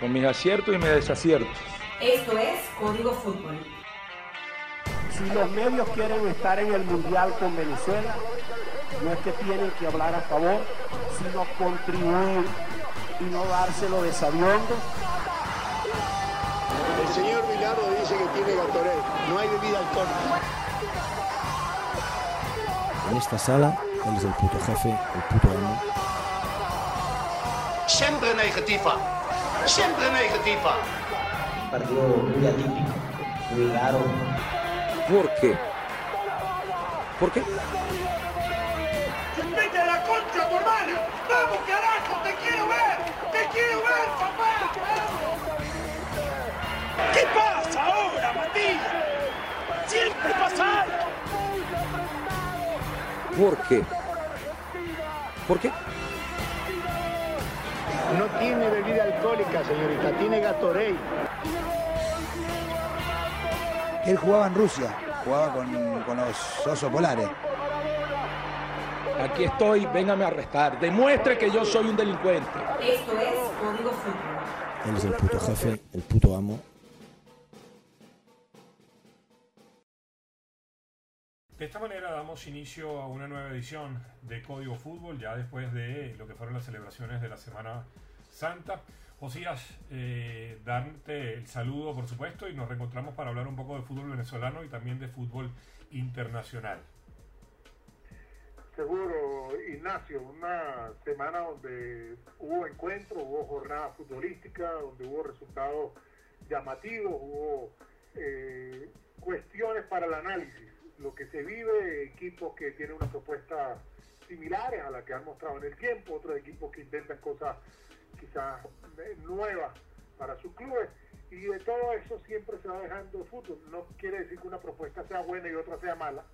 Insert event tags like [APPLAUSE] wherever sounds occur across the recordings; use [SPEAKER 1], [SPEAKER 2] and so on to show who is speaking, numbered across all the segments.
[SPEAKER 1] Con mis aciertos y mis desaciertos.
[SPEAKER 2] Esto es Código Fútbol.
[SPEAKER 3] Si los medios quieren estar en el Mundial con Venezuela, no es que tienen que hablar a favor, sino contribuir y no dárselo de sabiondo.
[SPEAKER 4] El señor Milano dice que tiene Gatorade, no hay bebida alcohólica.
[SPEAKER 5] En esta sala, él es el puto jefe, el puto amo.
[SPEAKER 6] Siempre negativa, siempre negativa.
[SPEAKER 7] Un partido muy atípico, muy raro.
[SPEAKER 1] ¿Por qué? ¿Por qué?
[SPEAKER 8] ¡Vete a la concha, tu hermana! ¡Vamos, carajo! ¡Te quiero ver! ¡Te quiero ver, papá! ¿Qué pasa ahora, Matías? ¡Siempre pasa algo!
[SPEAKER 1] ¿Por qué? ¿Por qué?
[SPEAKER 4] No tiene bebida alcohólica, señorita, tiene Gatorade.
[SPEAKER 9] Él jugaba en Rusia, jugaba con, con los osos polares.
[SPEAKER 1] Aquí estoy, véngame a arrestar. Demuestre que yo soy un delincuente.
[SPEAKER 2] Esto es Código Fútbol.
[SPEAKER 5] Él es el puto jefe, el puto amo.
[SPEAKER 10] De esta manera damos inicio a una nueva edición de Código Fútbol, ya después de lo que fueron las celebraciones de la Semana Santa. Josías, eh, darte el saludo, por supuesto, y nos reencontramos para hablar un poco de fútbol venezolano y también de fútbol internacional.
[SPEAKER 11] Seguro, Ignacio, una semana donde hubo encuentros, hubo jornada futbolística, donde hubo resultados llamativos, hubo eh, cuestiones para el análisis. Lo que se vive, equipos que tienen una propuesta similares a la que han mostrado en el tiempo, otros equipos que intentan cosas quizás nuevas para sus clubes y de todo eso siempre se va dejando el fútbol. No quiere decir que una propuesta sea buena y otra sea mala,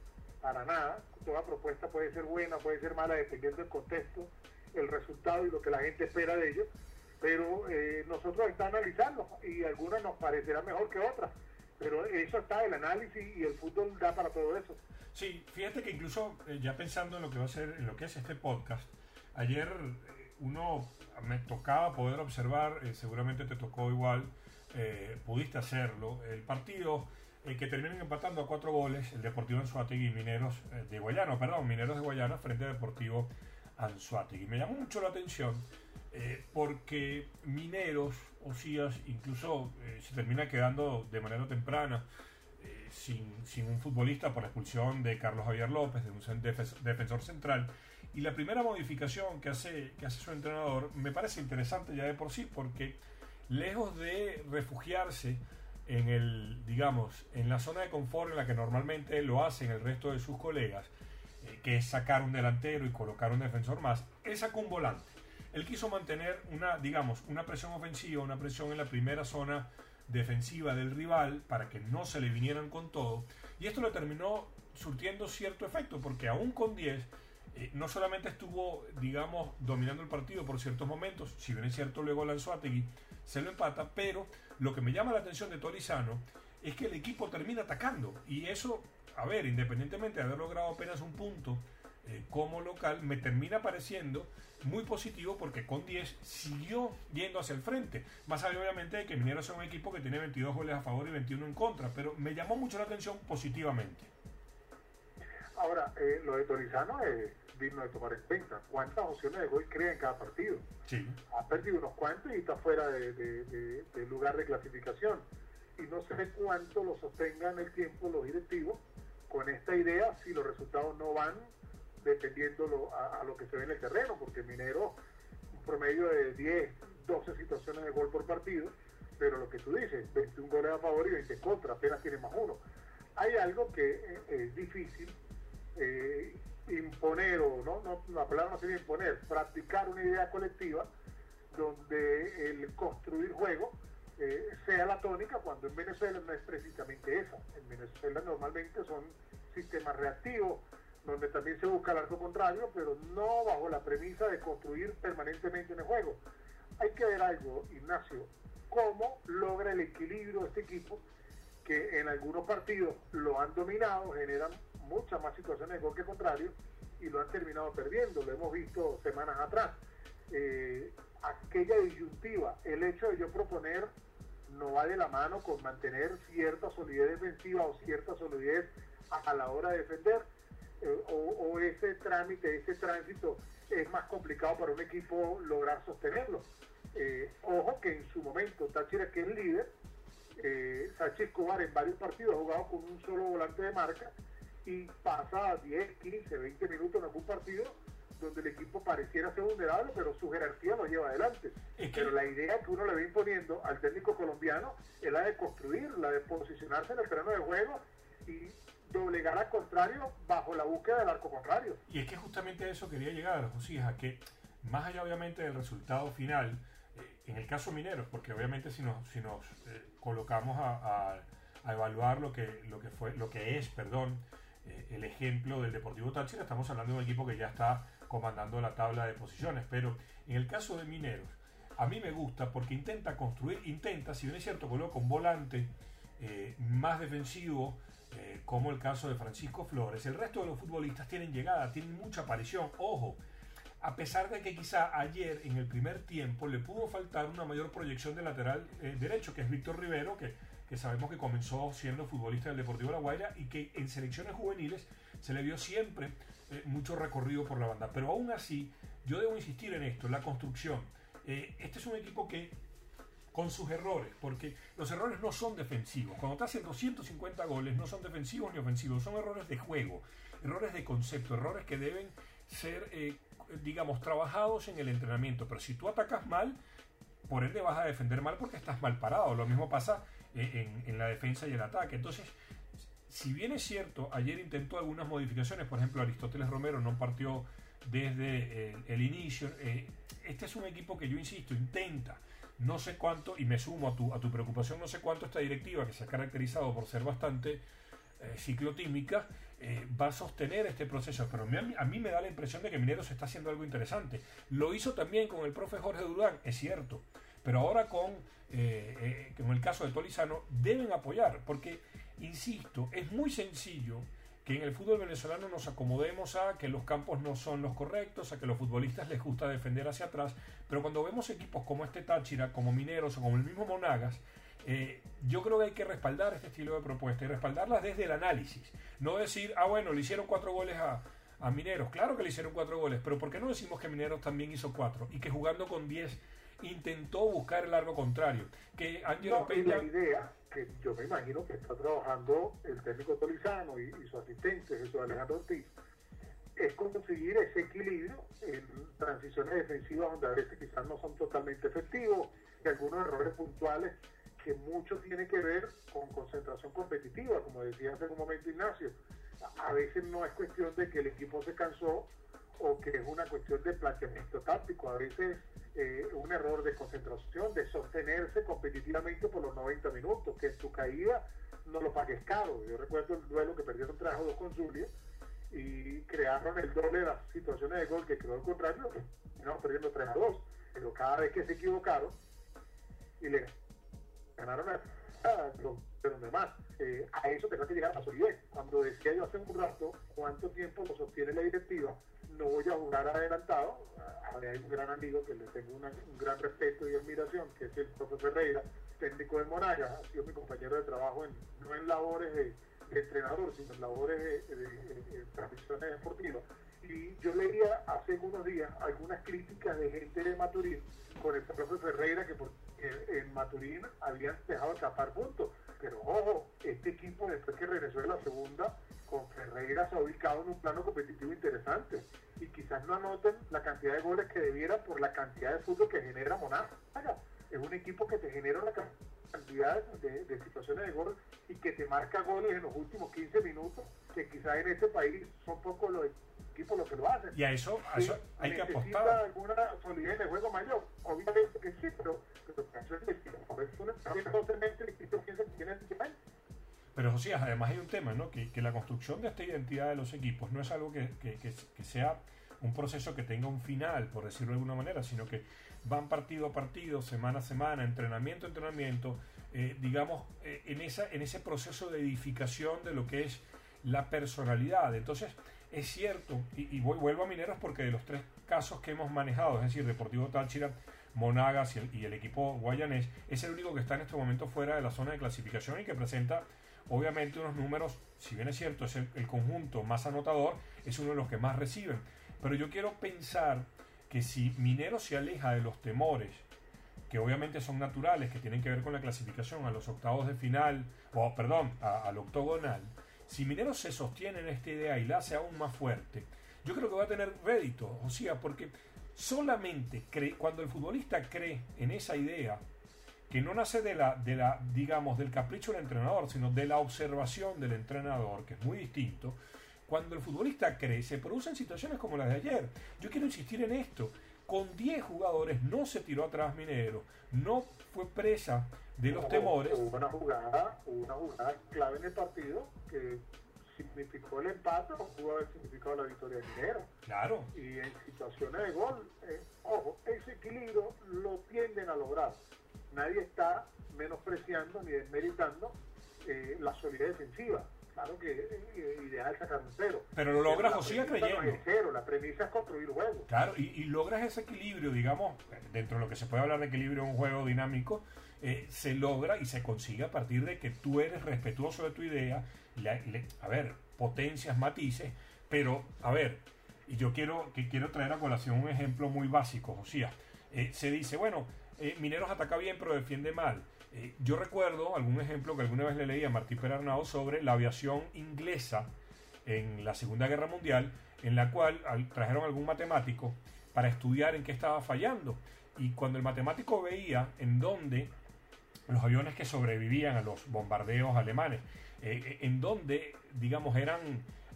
[SPEAKER 11] para nada. Toda propuesta puede ser buena, puede ser mala dependiendo del contexto, el resultado y lo que la gente espera de ellos. Pero eh, nosotros estamos analizando y algunas nos parecerán mejor que otras. Pero eso está el análisis y el fútbol da para todo eso.
[SPEAKER 10] Sí, fíjate que incluso eh, ya pensando en lo que va a ser, en lo que es este podcast, ayer eh, uno me tocaba poder observar, eh, seguramente te tocó igual, eh, pudiste hacerlo, el partido eh, que terminan empatando a cuatro goles, el Deportivo Anzuategui y Mineros de Guayana, perdón, Mineros de Guayana frente a Deportivo Anzuategui. Me llamó mucho la atención porque Mineros, Osías, incluso se termina quedando de manera temprana. Sin, sin, un futbolista por la expulsión de Carlos Javier López, de un defensor central, y la primera modificación que hace, que hace su entrenador me parece interesante ya de por sí, porque lejos de refugiarse en el, digamos, en la zona de confort en la que normalmente lo hacen el resto de sus colegas, eh, que es sacar un delantero y colocar un defensor más, él sacó un volante. Él quiso mantener una, digamos, una presión ofensiva, una presión en la primera zona defensiva del rival para que no se le vinieran con todo. Y esto le terminó surtiendo cierto efecto, porque aún con 10 eh, no solamente estuvo, digamos, dominando el partido por ciertos momentos, si bien es cierto, luego lanzó a Tegui, se lo empata, pero lo que me llama la atención de Torizano es que el equipo termina atacando. Y eso, a ver, independientemente de haber logrado apenas un punto eh, como local, me termina pareciendo muy positivo porque con 10 siguió yendo hacia el frente. Más allá, obviamente, de que Mineros es un equipo que tiene 22 goles a favor y 21 en contra, pero me llamó mucho la atención positivamente.
[SPEAKER 11] Ahora, eh, lo de Torizano es digno de tomar en cuenta. ¿Cuántas opciones de gol crea en cada partido?
[SPEAKER 10] Sí.
[SPEAKER 11] Ha perdido unos cuantos y está fuera de, de, de, de, lugar de clasificación. Y no sé cuánto lo sostengan el tiempo los directivos con esta idea si los resultados no van dependiendo lo, a, lo que se ve en el terreno, porque Minero un promedio de 10, 12 situaciones de gol por partido, pero lo que tú dices, 21 goles a favor y 20 en contra, apenas tiene más uno. Hay algo que es difícil eh, imponer, o no, no, la palabra no sería imponer, practicar una idea colectiva donde el construir juego eh, sea la tónica, cuando en Venezuela no es precisamente esa. En Venezuela normalmente son sistemas reactivos, donde también se busca el arco contrario, pero no bajo la premisa de construir permanentemente en el juego. Hay que ver algo, Ignacio, cómo logra el equilibrio este equipo, que en algunos partidos lo han dominado, generan muchas más situaciones de gol que contrario y lo han terminado perdiendo, lo hemos visto semanas atrás. eh, aquella disyuntiva, el hecho de yo proponer no va de la mano con mantener cierta solidez defensiva o cierta solidez a, la hora de defender, eh, o, ese trámite, ese tránsito es más complicado para un equipo lograr sostenerlo. Eh, ojo que en su momento Táchira, que es líder, eh, Sánchez Escobar en varios partidos ha jugado con un solo volante de marca y pasa 10, 15, 20 minutos en algún partido donde el equipo pareciera ser vulnerable, pero su jerarquía lo lleva adelante. Pero la idea que uno le va imponiendo al técnico colombiano es la de construir, la de posicionarse en el terreno de juego y doblegar al contrario bajo la búsqueda del arco contrario.
[SPEAKER 10] Y es que justamente a eso quería llegar, José, a que más allá obviamente del resultado final, eh, en el caso Mineros, porque obviamente si nos, eh, colocamos a, evaluar lo que, lo que fue, lo que es, perdón, eh, el ejemplo del Deportivo Táchira, estamos hablando de un equipo que ya está comandando la tabla de posiciones, pero en el caso de Mineros, a mí me gusta porque intenta construir, intenta, si bien es cierto, coloca un volante más defensivo, como el caso de Francisco Flores. El resto de los futbolistas tienen llegada, tienen mucha aparición. Ojo, a pesar de que quizá ayer en el primer tiempo le pudo faltar una mayor proyección de lateral eh, derecho, que es Víctor Rivero, que, sabemos que comenzó siendo futbolista del Deportivo La Guaira y que en selecciones juveniles se le vio siempre eh, mucho recorrido por la banda. Pero aún así, yo debo insistir en esto, la construcción. Eh, este es un equipo que con sus errores, porque los errores no son defensivos. Cuando te hacen 250 goles, no son defensivos ni ofensivos, son errores de juego, errores de concepto, errores que deben ser digamos, trabajados en el entrenamiento. Pero si tú atacas mal, por ende vas a defender mal porque estás mal parado. Lo mismo pasa eh, en, la defensa y el ataque. Entonces, si bien es cierto, ayer intentó algunas modificaciones, por ejemplo, Aristóteles Romero no partió desde eh, el, inicio. Eh, este es un equipo que yo insisto, intenta. No sé cuánto, y me sumo a tu, a tu preocupación, no sé cuánto esta directiva, que se ha caracterizado por ser bastante ciclotímica, eh, va a sostener este proceso, pero a mí, me da la impresión de que Mineros está haciendo algo interesante. Lo hizo también con el profe Jorge Durán, es cierto, pero ahora con, eh, eh, con el caso de Tolizano deben apoyar, porque, insisto, es muy sencillo que en el fútbol venezolano nos acomodemos a que los campos no son los correctos, a que los futbolistas les gusta defender hacia atrás, pero cuando vemos equipos como este Táchira, como Mineros o como el mismo Monagas, eh, yo creo que hay que respaldar este estilo de propuesta y respaldarlas desde el análisis. No decir, ah, bueno, le hicieron cuatro goles a, Mineros. Claro que le hicieron cuatro goles, pero ¿por qué no decimos que Mineros también hizo cuatro? Y que jugando con diez intentó buscar el largo contrario. Que
[SPEAKER 11] Angelo La idea que yo me imagino que está trabajando el técnico Tolizano y, su asistente Jesús Alejandro Ortiz es conseguir ese equilibrio en transiciones defensivas donde a veces quizás no son totalmente efectivos y algunos errores puntuales que mucho tiene que ver con concentración competitiva, como decía hace un momento Ignacio. A veces no es cuestión de que el equipo se cansó o que es una cuestión de planteamiento táctico, a veces eh, un error de concentración, de sostenerse competitivamente por los 90 minutos, que en tu caída no lo pagues caro. Yo recuerdo el duelo que perdieron 3 a 2 con Zulia y crearon el doble de las situaciones de gol que quedó al contrario, terminaron perdiendo 3 a 2. Pero cada vez que se equivocaron y le ganaron a, de los demás. Eh, a eso tengo que llegar a solidez. Cuando decía yo hace un rato cuánto tiempo lo sostiene la directiva, no voy a jugar adelantado. Hay un gran amigo que le tengo un gran respeto y admiración, que es el profesor Ferreira, técnico de Monagas, ha sido mi compañero de trabajo en, no en labores de, entrenador, sino en labores de, de transmisiones deportivas. Y yo leía hace unos días algunas críticas de gente de Maturín con el profesor Ferreira, que por en Maturín habían dejado escapar puntos. Pero ojo, este equipo después que regresó de la segunda, con Ferreira se ha ubicado en un plano competitivo interesante. Y quizás no anoten la cantidad de goles que debiera por la cantidad de fútbol que genera Monagas. Es un equipo que te genera una cantidad de, situaciones de gol y que te marca goles en los últimos 15 minutos, que quizás en este país son pocos los equipos los que lo hacen.
[SPEAKER 10] Y a eso, hay que apostar.
[SPEAKER 11] alguna solidez de juego mayor? Obviamente que sí, pero, pero eso es
[SPEAKER 10] pero José, además hay un tema, ¿no? Que, que, la construcción de esta identidad de los equipos no es algo que, que, que, sea un proceso que tenga un final, por decirlo de alguna manera, sino que van partido a partido, semana a semana, entrenamiento a entrenamiento, eh, digamos, eh, en, esa, en ese proceso de edificación de lo que es la personalidad. Entonces, es cierto, y, vuelvo a Mineros porque de los tres casos que hemos manejado, es decir, Deportivo Táchira, Monagas y el, equipo guayanés, es el único que está en este momento fuera de la zona de clasificación y que presenta obviamente unos números, si bien es cierto, es el, el, conjunto más anotador, es uno de los que más reciben. Pero yo quiero pensar que si Minero se aleja de los temores, que obviamente son naturales, que tienen que ver con la clasificación a los octavos de final, o perdón, al octogonal, si Minero se sostiene en esta idea y la hace aún más fuerte, yo creo que va a tener rédito, o sea, porque solamente cuando el futbolista cree en esa idea, que no nace de la, de la, digamos, del capricho del entrenador, sino de la observación del entrenador, que es muy distinto, cuando el futbolista cree, se producen situaciones como las de ayer. Yo quiero insistir en esto. Con 10 jugadores no se tiró atrás Minero, no fue presa de los
[SPEAKER 11] Hubo-
[SPEAKER 10] temores.
[SPEAKER 11] Hubo una jugada, hubo una jugada clave en el partido que significó el empate o pudo haber significado la victoria de Minero.
[SPEAKER 10] Claro,
[SPEAKER 11] Y en situaciones de gol, eh, ojo, ese equilibrio lo tienden a lograr. Nadie está menospreciando ni desmeritando eh, la solidez defensiva. Claro que eh, ideal sacar un cero.
[SPEAKER 10] Pero lo logra
[SPEAKER 11] la
[SPEAKER 10] José
[SPEAKER 11] premisa no
[SPEAKER 10] creyendo.
[SPEAKER 11] es cero, la premisa es construir juego.
[SPEAKER 10] Claro, y, y logras ese equilibrio, digamos, dentro de lo que se puede hablar de equilibrio en un juego dinámico, eh, se logra y se consigue a partir de que tú eres respetuoso de tu idea, le- le- a ver, potencias, matices, pero, a ver, y yo quiero, que quiero traer a colación un ejemplo muy básico, Josías. Eh, se dice, bueno, eh, Mineros ataca bien pero defiende mal. Eh, yo recuerdo algún ejemplo que alguna vez le leí a Martí Perarnau sobre la aviación inglesa en la Segunda Guerra Mundial, en la cual al- trajeron algún matemático para estudiar en qué estaba fallando. Y cuando el matemático veía en dónde los aviones que sobrevivían a los bombardeos alemanes, eh, eh, en donde, digamos, eran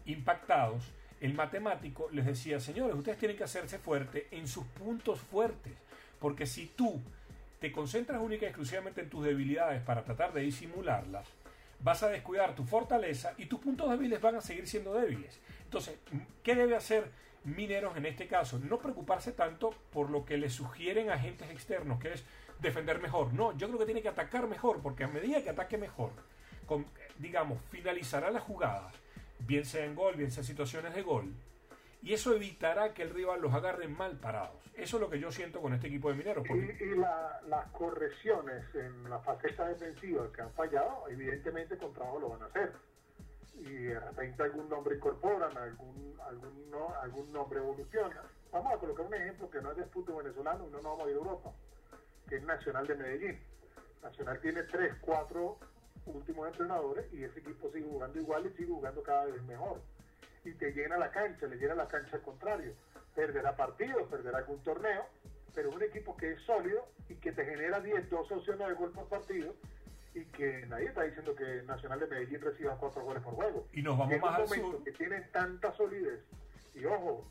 [SPEAKER 10] impactados, el matemático les decía, señores, ustedes tienen que hacerse fuerte en sus puntos fuertes, porque si tú te concentras única y exclusivamente en tus debilidades para tratar de disimularlas, vas a descuidar tu fortaleza y tus puntos débiles van a seguir siendo débiles. Entonces, ¿qué debe hacer Mineros en este caso? No preocuparse tanto por lo que le sugieren agentes externos, que es defender mejor. No, yo creo que tiene que atacar mejor, porque a medida que ataque mejor, digamos, finalizará las jugadas, bien sea en gol, bien sea en situaciones de gol, y eso evitará que el rival los agarre mal parados. Eso es lo que yo siento con este equipo de Mineros. Porque,
[SPEAKER 11] Y, y la- las correcciones en la faceta defensiva que han fallado, evidentemente con trabajo lo van a hacer. Y de repente algún nombre incorporan, algún, algún, no- algún nombre evoluciona. Vamos a colocar un ejemplo que no es de fútbol venezolano no nos vamos a ir a Europa, que es Nacional de Medellín. Nacional tiene tres, cuatro últimos entrenadores y ese equipo sigue jugando igual y sigue jugando cada vez mejor. Y te llena la cancha, le llena la cancha al contrario. Perderá partidos, perderá algún torneo, pero un equipo que es sólido y que te genera 10, 12 opciones de gol por partido y que nadie está diciendo que Nacional de Medellín reciba cuatro goles por juego.
[SPEAKER 10] Y nos vamos
[SPEAKER 11] en
[SPEAKER 10] más
[SPEAKER 11] un
[SPEAKER 10] al
[SPEAKER 11] momento
[SPEAKER 10] sur.
[SPEAKER 11] que tienen tanta solidez y ojo,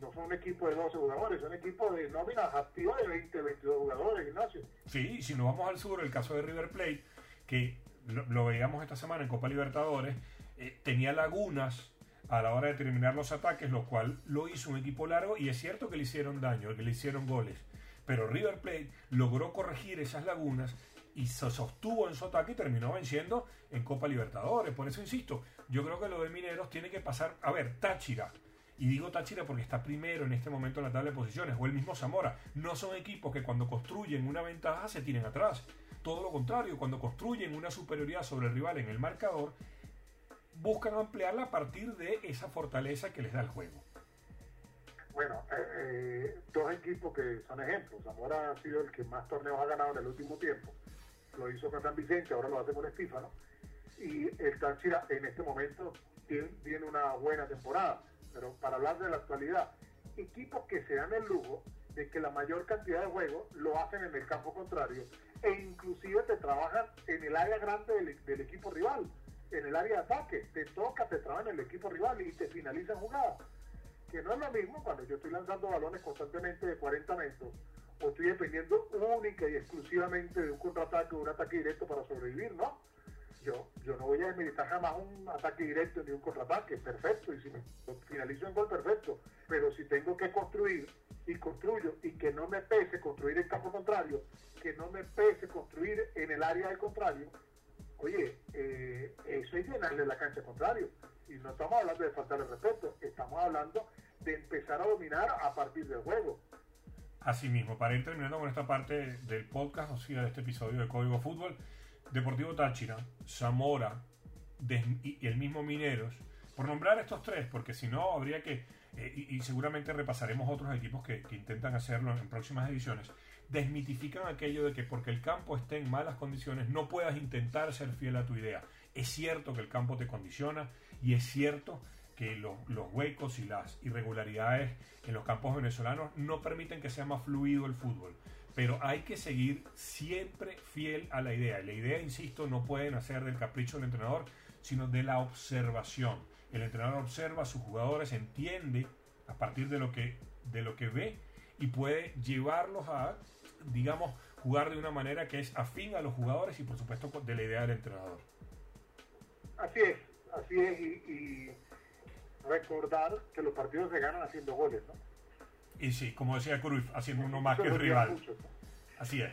[SPEAKER 11] no son un equipo de 12 jugadores, son un equipo de nómina activa de 20, 22 jugadores, Ignacio.
[SPEAKER 10] Sí, si nos vamos al sur, el caso de River Plate, que lo, lo veíamos esta semana en Copa Libertadores, eh, tenía lagunas a la hora de terminar los ataques, lo cual lo hizo un equipo largo y es cierto que le hicieron daño, que le hicieron goles. Pero River Plate logró corregir esas lagunas y se sostuvo en su ataque y terminó venciendo en Copa Libertadores. Por eso insisto, yo creo que lo de Mineros tiene que pasar. A ver, Táchira. Y digo Táchira porque está primero en este momento en la tabla de posiciones, o el mismo Zamora. No son equipos que cuando construyen una ventaja se tiren atrás. Todo lo contrario, cuando construyen una superioridad sobre el rival en el marcador, buscan ampliarla a partir de esa fortaleza que les da el juego.
[SPEAKER 11] Bueno, eh, eh, dos equipos que son ejemplos. Zamora ha sido el que más torneos ha ganado en el último tiempo. Lo hizo con San Vicente, ahora lo hace con Estífano. Y el Táchira en este momento tiene, una buena temporada. Pero para hablar de la actualidad, equipos que se dan el lujo de que la mayor cantidad de juegos lo hacen en el campo contrario e inclusive te trabajan en el área grande del equipo rival, en el área de ataque. Te toca, te trabajan en el equipo rival y te finalizan jugadas que no es lo mismo cuando yo estoy lanzando balones constantemente de 40 metros o estoy dependiendo única y exclusivamente de un contraataque o un ataque directo para sobrevivir, ¿no? Yo, yo no voy a desmilitar jamás un ataque directo ni un contraataque, perfecto, y si me finalizo en gol, perfecto, pero si tengo que construir y construyo y que no me pese construir en campo contrario, que no me pese construir en el área del contrario, oye, eh, eso es llenarle la cancha contrario. Y no estamos hablando de faltarle respeto, estamos hablando de empezar a dominar a partir del juego.
[SPEAKER 10] Asimismo, para ir terminando con esta parte del podcast, o sea, de este episodio de Código Fútbol, Deportivo Táchira, Zamora y el mismo Mineros, por nombrar estos tres, porque si no habría que, eh, y, seguramente repasaremos otros equipos que, que intentan hacerlo en próximas ediciones, desmitifican aquello de que porque el campo esté en malas condiciones no puedas intentar ser fiel a tu idea. Es cierto que el campo te condiciona y es cierto que los, huecos y las irregularidades en los campos venezolanos no permiten que sea más fluido el fútbol. Pero hay que seguir siempre fiel a la idea. La idea, insisto, no puede nacer del capricho del entrenador, sino de la observación. El entrenador observa a sus jugadores, entiende a partir de lo que, de lo que ve y puede llevarlos a, digamos, jugar de una manera que es afín a los jugadores y por supuesto de la idea del entrenador.
[SPEAKER 11] Así es, así es. y recordar que los partidos se ganan haciendo goles, ¿no?
[SPEAKER 10] Y sí, como decía Cruyff, haciendo uno más que el rival. Así es.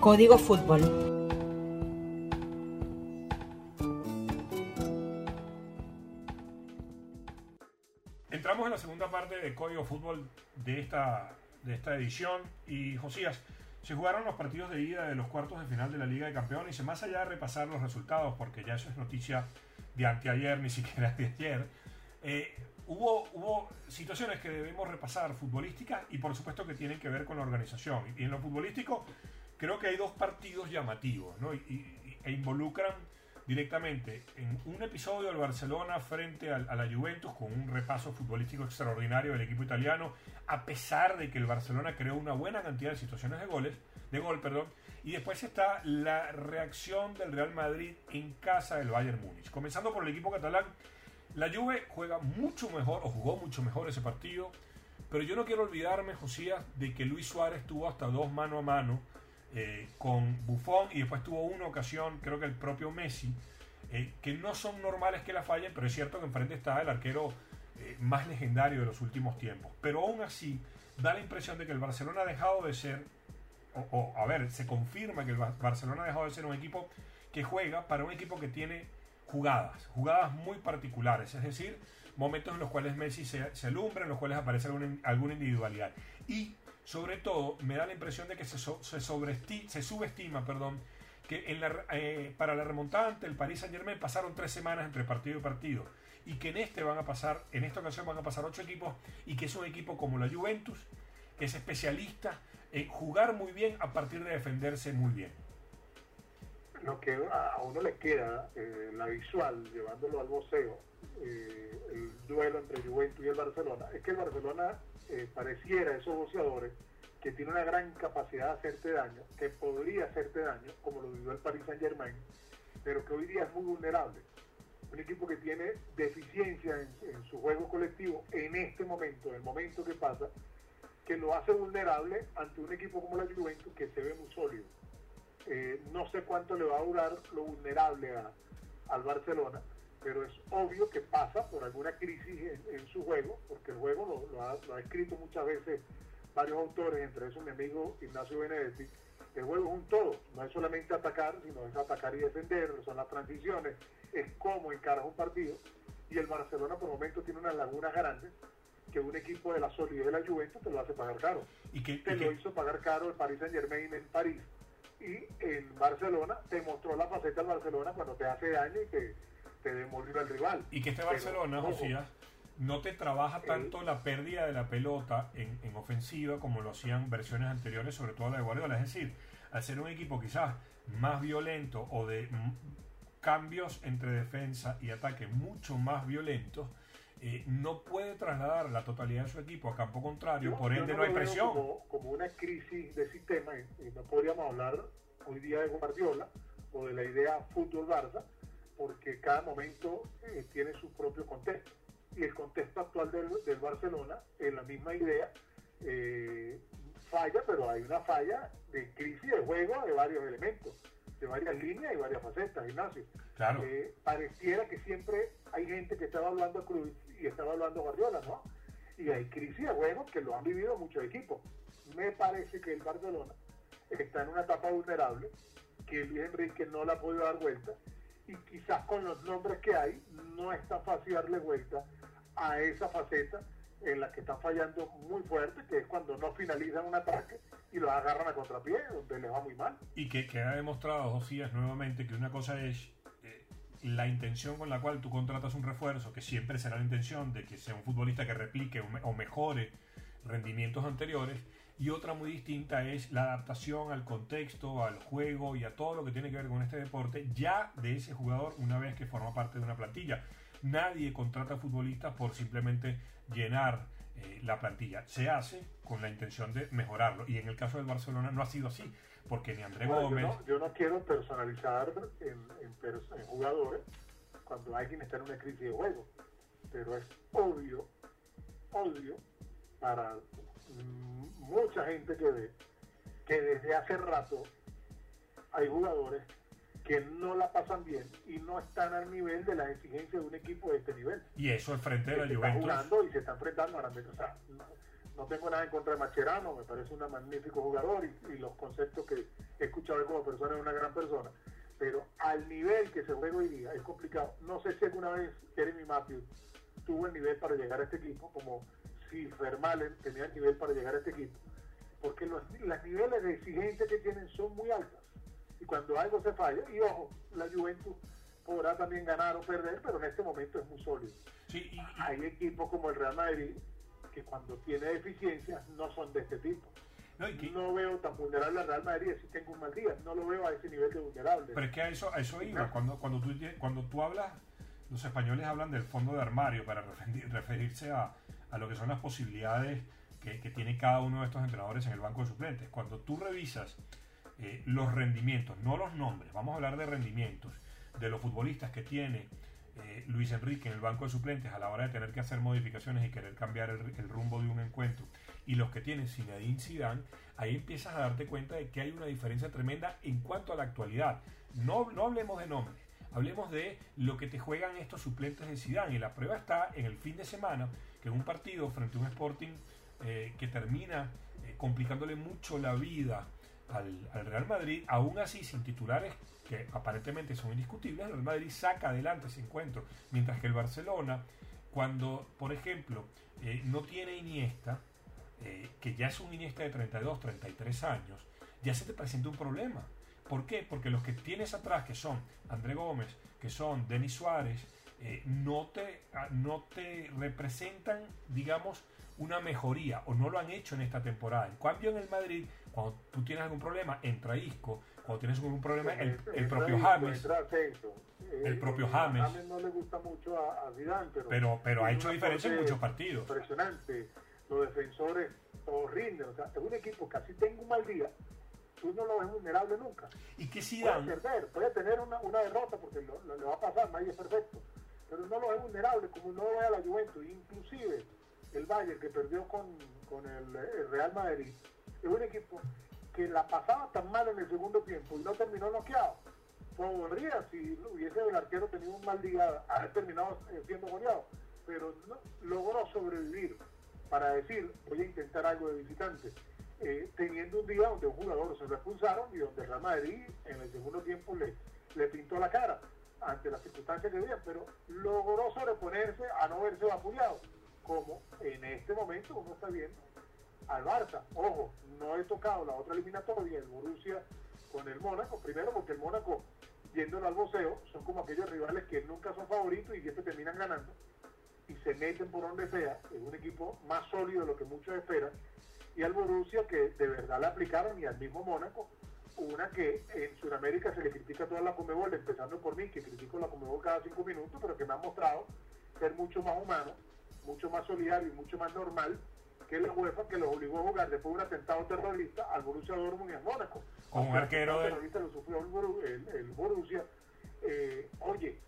[SPEAKER 2] Código Fútbol.
[SPEAKER 10] La segunda parte de Código Fútbol de esta, de esta edición y Josías, se jugaron los partidos de ida de los cuartos de final de la Liga de Campeones y más allá de repasar los resultados, porque ya eso es noticia de anteayer, ni siquiera de ayer, eh, hubo, hubo situaciones que debemos repasar futbolísticas y por supuesto que tienen que ver con la organización. Y en lo futbolístico creo que hay dos partidos llamativos ¿no? e involucran directamente en un episodio del Barcelona frente a, la Juventus con un repaso futbolístico extraordinario del equipo italiano, a pesar de que el Barcelona creó una buena cantidad de situaciones de goles, de gol, perdón, y después está la reacción del Real Madrid en casa del Bayern Múnich. Comenzando por el equipo catalán, la Juve juega mucho mejor o jugó mucho mejor ese partido, pero yo no quiero olvidarme, Josías, de que Luis Suárez tuvo hasta dos mano a mano eh, con Buffon y después tuvo una ocasión, creo que el propio Messi, eh, que no son normales que la fallen, pero es cierto que enfrente está el arquero eh, más legendario de los últimos tiempos. Pero aún así, da la impresión de que el Barcelona ha dejado de ser, o, a ver, se confirma que el Barcelona ha dejado de ser un equipo que juega para un equipo que tiene jugadas, jugadas muy particulares, es decir, momentos en los cuales Messi se, se alumbra, en los cuales aparece alguna, alguna individualidad. Y sobre todo, me da la impresión de que se, se, subestima perdón, que en la, eh, para la remontada ante el Paris Saint Germain pasaron tres semanas entre partido y partido y que en este van a pasar, en esta ocasión van a pasar ocho equipos y que es un equipo como la Juventus, que es especialista en jugar muy bien a partir de defenderse muy bien.
[SPEAKER 11] Lo que a uno le queda, eh, la visual, llevándolo al voceo, eh, el duelo entre Juventus y el Barcelona, es que el Barcelona eh, pareciera esos boxeadores que tiene una gran capacidad de hacerte daño, que podría hacerte daño, como lo vivió el Paris Saint Germain, pero que hoy día es muy vulnerable. Un equipo que tiene deficiencia en, su juego colectivo en este momento, en el momento que pasa, que lo hace vulnerable ante un equipo como la Juventus que se ve muy sólido. Eh, no sé cuánto le va a durar lo vulnerable al Barcelona, pero es obvio que pasa por alguna crisis en, su juego, porque el juego lo, ha, escrito muchas veces varios autores, entre esos mi amigo Ignacio Benedetti, el juego es un todo, no es solamente atacar, sino es atacar y defender, son las transiciones, es cómo encaras un partido, y el Barcelona por momentos tiene unas lagunas grandes que un equipo de la solidez de la Juventus te lo hace pagar caro.
[SPEAKER 10] Y que
[SPEAKER 11] te lo hizo pagar caro el Paris Saint Germain en París y en Barcelona te mostró la faceta del Barcelona cuando te hace daño y que te demolir al rival.
[SPEAKER 10] Y que este Barcelona, Josías, no te trabaja tanto la pérdida de la pelota en, ofensiva como lo hacían versiones anteriores, sobre todo la de Guardiola. Es decir, al ser un equipo quizás más violento o de cambios entre defensa y ataque mucho más violentos, eh, no puede trasladar la totalidad de su equipo a campo contrario, por ende no, hay presión.
[SPEAKER 11] Como, una crisis de sistema, y no podríamos hablar hoy día de Guardiola o de la idea fútbol Barça, porque cada momento eh, tiene su propio contexto. Y el contexto actual del, Barcelona es la misma idea, eh, falla, pero hay una falla de crisis de juego de varios elementos, de varias líneas y varias facetas, Ignacio.
[SPEAKER 10] Claro.
[SPEAKER 11] Eh, pareciera que siempre hay gente que estaba hablando a Cruz y estaba hablando Guardiola, ¿no? Y hay crisis de juego que lo han vivido muchos equipos. Me parece que el Barcelona está en una etapa vulnerable, que Luis Enrique no la ha podido dar vuelta y quizás con los nombres que hay no es tan fácil darle vuelta a esa faceta en la que están fallando muy fuerte, que es cuando no finalizan un ataque y lo agarran a contrapié, donde les va muy mal.
[SPEAKER 10] Y que queda demostrado, Josías, nuevamente, que una cosa es la intención con la cual tú contratas un refuerzo, que siempre será la intención de que sea un futbolista que replique o, me- o mejore rendimientos anteriores, y otra muy distinta es la adaptación al contexto, al juego y a todo lo que tiene que ver con este deporte, ya de ese jugador una vez que forma parte de una plantilla. Nadie contrata futbolistas por simplemente llenar eh, la plantilla. Se hace con la intención de mejorarlo. Y en el caso del Barcelona no ha sido así, porque ni André
[SPEAKER 11] yo,
[SPEAKER 10] Gómez...
[SPEAKER 11] no, yo no quiero personalizar en, en pers- en jugadores cuando alguien está en una crisis de juego, pero es obvio, obvio para mucha gente que ve que desde hace rato hay jugadores que no la pasan bien y no están al nivel de las exigencias de un equipo de este nivel.
[SPEAKER 10] Y eso al frente de la
[SPEAKER 11] se está
[SPEAKER 10] Juventus.
[SPEAKER 11] jugando y se está enfrentando ahora mismo. O sea, no, tengo nada en contra de Macherano, me parece un magnífico jugador y, y los conceptos que he escuchado como persona es una gran persona. Pero al nivel que se juega hoy día es complicado. No sé si alguna vez Jeremy Matthews tuvo el nivel para llegar a este equipo, como si Vermaelen tenía el nivel para llegar a este equipo. Porque los, los niveles de exigencia que tienen son muy altas. Y cuando algo se falla, y ojo, la Juventus podrá también ganar o perder, pero en este momento es muy sólido. Hay equipos como el Real Madrid que cuando tiene deficiencias no son de este tipo. No, veo tan vulnerable al Real Madrid si tengo un mal día. No lo veo a ese nivel de vulnerable.
[SPEAKER 10] Pero es que a eso, a eso iba. Cuando, cuando, tú, cuando tú hablas, los españoles hablan del fondo de armario para referir- referirse a, a lo que son las posibilidades que, que tiene cada uno de estos entrenadores en el banco de suplentes. Cuando tú revisas eh, los rendimientos, no los nombres, vamos a hablar de rendimientos, de los futbolistas que tiene eh, Luis Enrique en el banco de suplentes a la hora de tener que hacer modificaciones y querer cambiar el, rumbo de un encuentro, y los que tiene Zinedine Zidane, ahí empiezas a darte cuenta de que hay una diferencia tremenda en cuanto a la actualidad. No, no hablemos de nombres, hablemos de lo que te juegan estos suplentes de Zidane, y la prueba está en el fin de semana, que en un partido frente a un Sporting eh, que termina eh, complicándole mucho la vida al, al Real Madrid, aún así sin titulares que aparentemente son indiscutibles, el Madrid saca adelante ese encuentro, mientras que el Barcelona, cuando, por ejemplo, eh, no tiene Iniesta, eh, que ya es un Iniesta de 32, 33 años, ya se te presenta un problema. ¿Por qué? Porque los que tienes atrás, que son André Gómez, que son Denis Suárez, eh, no, te, ah, no te representan, digamos, una mejoría o no lo han hecho en esta temporada. En cambio, en el Madrid, cuando tú tienes algún problema, entra Isco, cuando tienes algún problema, el, el propio James. El propio James.
[SPEAKER 11] James no le gusta mucho a, a Zidane, pero,
[SPEAKER 10] Pero- pero ha hecho diferencia en muchos partidos.
[SPEAKER 11] Impresionante. Los defensores todos rinden. O sea, es un equipo que así tenga un mal día, tú no lo ves vulnerable nunca.
[SPEAKER 10] Y que
[SPEAKER 11] Puede
[SPEAKER 10] Zidane,
[SPEAKER 11] perder, puede tener una, una derrota porque lo, lo- le va a pasar, nadie es perfecto. Pero no lo ve vulnerable como no ve a la Juventus. Inclusive el Bayern que perdió con, con el, el Real Madrid es un equipo que la pasaba tan mal en el segundo tiempo y no terminó noqueado. Podría, si hubiese el arquero tenido un mal día, haber terminado eh, siendo goleado. Pero no- logró sobrevivir para decir, voy a intentar algo de visitante. Eh, teniendo un día donde un jugador se lo expulsaron y donde Real Madrid en el segundo tiempo le, le pintó la cara ante las circunstancias que había, pero logró sobreponerse a no verse vapuleado, como en este momento uno está viendo al Barça. Ojo, no he tocado la otra eliminatoria, el Borussia con el Mónaco, primero porque el Mónaco, yéndolo al voceo, son como aquellos rivales que nunca son favoritos y siempre terminan ganando y se meten por donde sea, es un equipo más sólido de lo que muchos esperan, y al Borussia que de verdad le aplicaron y al mismo Mónaco, una que en Sudamérica se le critica toda la Comebol, empezando por mí, que critico la Comebol cada cinco minutos, pero que me ha mostrado ser mucho más humano, mucho más solidario y mucho más normal que la UEFA que los obligó a jugar después de un atentado terrorista al Borussia Dortmund y al Mónaco.
[SPEAKER 10] Con un arquero del-
[SPEAKER 11] terrorista lo sufrió el, Boru- el- el Borussia. Eh, oye,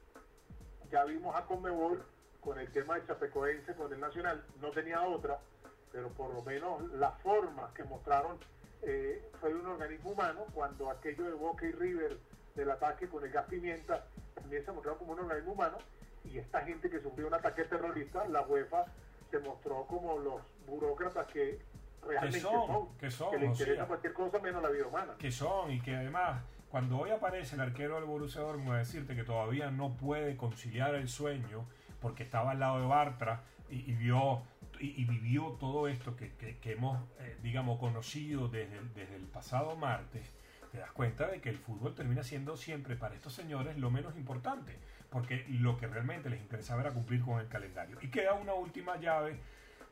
[SPEAKER 11] ya vimos a Conmebol con el tema de Chapecoense con el Nacional, no tenía otra, pero por lo menos la forma que mostraron eh, fue de un organismo humano, cuando aquello de Boca y River del ataque con el gas pimienta también se mostraron como un organismo humano, y esta gente que sufrió un ataque terrorista, la UEFA se mostró como los burócratas que realmente
[SPEAKER 10] son,
[SPEAKER 11] son,
[SPEAKER 10] que son,
[SPEAKER 11] que le
[SPEAKER 10] o sea.
[SPEAKER 11] interesa cualquier cosa menos la vida humana.
[SPEAKER 10] que son y que además cuando hoy aparece el arquero del Borussia Dortmund a decirte que todavía no puede conciliar el sueño porque estaba al lado de Bartra y, y vio y, y, vivió todo esto que, que, que hemos, eh, digamos, conocido desde, desde el pasado martes, te das cuenta de que el fútbol termina siendo siempre para estos señores lo menos importante, porque lo que realmente les interesaba era cumplir con el calendario. Y queda una última llave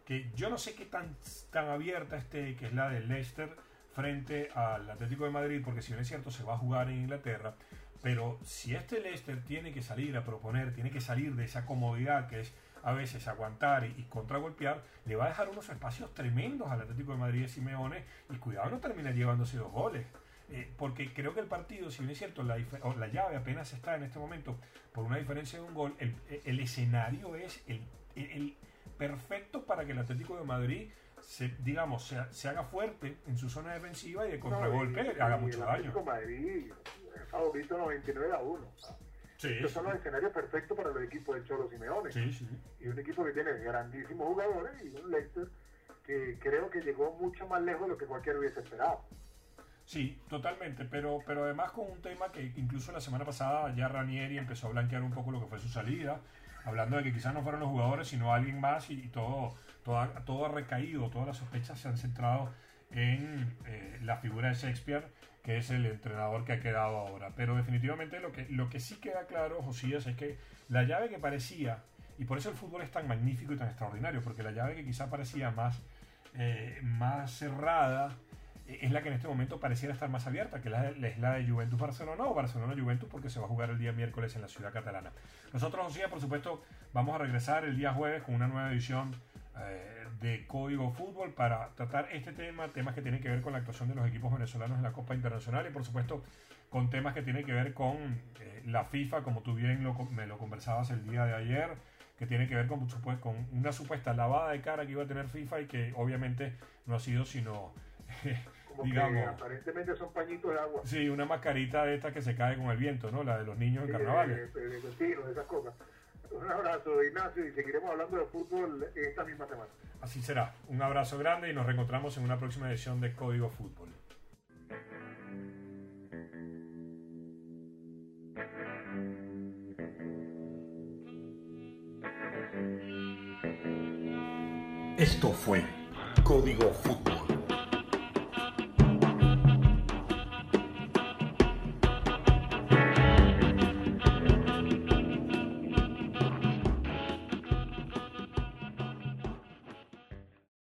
[SPEAKER 10] que yo no sé qué tan, tan abierta esté, que es la de Leicester frente al Atlético de Madrid, porque si bien es cierto se va a jugar en Inglaterra, pero si este Leicester tiene que salir a proponer, tiene que salir de esa comodidad que es a veces aguantar y, contragolpear, le va a dejar unos espacios tremendos al Atlético de Madrid de Simeone y cuidado no termina llevándose dos goles. Eh, porque creo que el partido, si bien es cierto, la, la, llave apenas está en este momento por una diferencia de un gol, el, el escenario es el, el, perfecto para que el Atlético de Madrid se, digamos, se, se, haga fuerte en su zona defensiva y de contragolpe no, y, haga
[SPEAKER 11] y
[SPEAKER 10] mucho
[SPEAKER 11] el
[SPEAKER 10] daño.
[SPEAKER 11] Atlético Madrid es favorito 99 a 1.
[SPEAKER 10] Sí,
[SPEAKER 11] Estos son los escenarios perfectos para los equipos del Cholo Simeone.
[SPEAKER 10] Sí, sí.
[SPEAKER 11] Y un equipo que tiene grandísimos jugadores y un Leicester que creo que llegó mucho más lejos de lo que cualquiera hubiese esperado.
[SPEAKER 10] Sí, totalmente, pero, pero además con un tema que incluso la semana pasada ya Ranieri empezó a blanquear un poco lo que fue su salida, hablando de que quizás no fueron los jugadores, sino alguien más y, todo, todo, todo, ha recaído, todas las sospechas se han centrado en eh, la figura de Shakespeare, que es el entrenador que ha quedado ahora. Pero definitivamente lo que, lo que sí queda claro, Josías, es que la llave que parecía, y por eso el fútbol es tan magnífico y tan extraordinario, porque la llave que quizás parecía más, eh, más cerrada, es la que en este momento pareciera estar más abierta, que es la de, es la de Juventus Barcelona o Barcelona Juventus, porque se va a jugar el día miércoles en la ciudad catalana. Nosotros, Josía, por supuesto, vamos a regresar el día jueves con una nueva edición eh, de Código Fútbol para tratar este tema, temas que tienen que ver con la actuación de los equipos venezolanos en la Copa Internacional y, por supuesto, con temas que tienen que ver con eh, la FIFA, como tú bien me lo conversabas el día de ayer que tiene que ver con, con una supuesta lavada de cara que iba a tener FIFA y que obviamente no ha sido sino [LAUGHS]
[SPEAKER 11] Como
[SPEAKER 10] digamos,
[SPEAKER 11] que aparentemente son pañitos de agua.
[SPEAKER 10] Sí, una mascarita de esta que se cae con el viento, ¿no? La de los niños en
[SPEAKER 11] Sí,
[SPEAKER 10] carnavales.
[SPEAKER 11] De, de, de tiros, de esas cosas. Un abrazo, Ignacio, y seguiremos hablando de fútbol esta misma semana.
[SPEAKER 10] Así será. Un abrazo grande y nos reencontramos en una próxima edición de Código Fútbol.
[SPEAKER 12] Esto fue Código Fútbol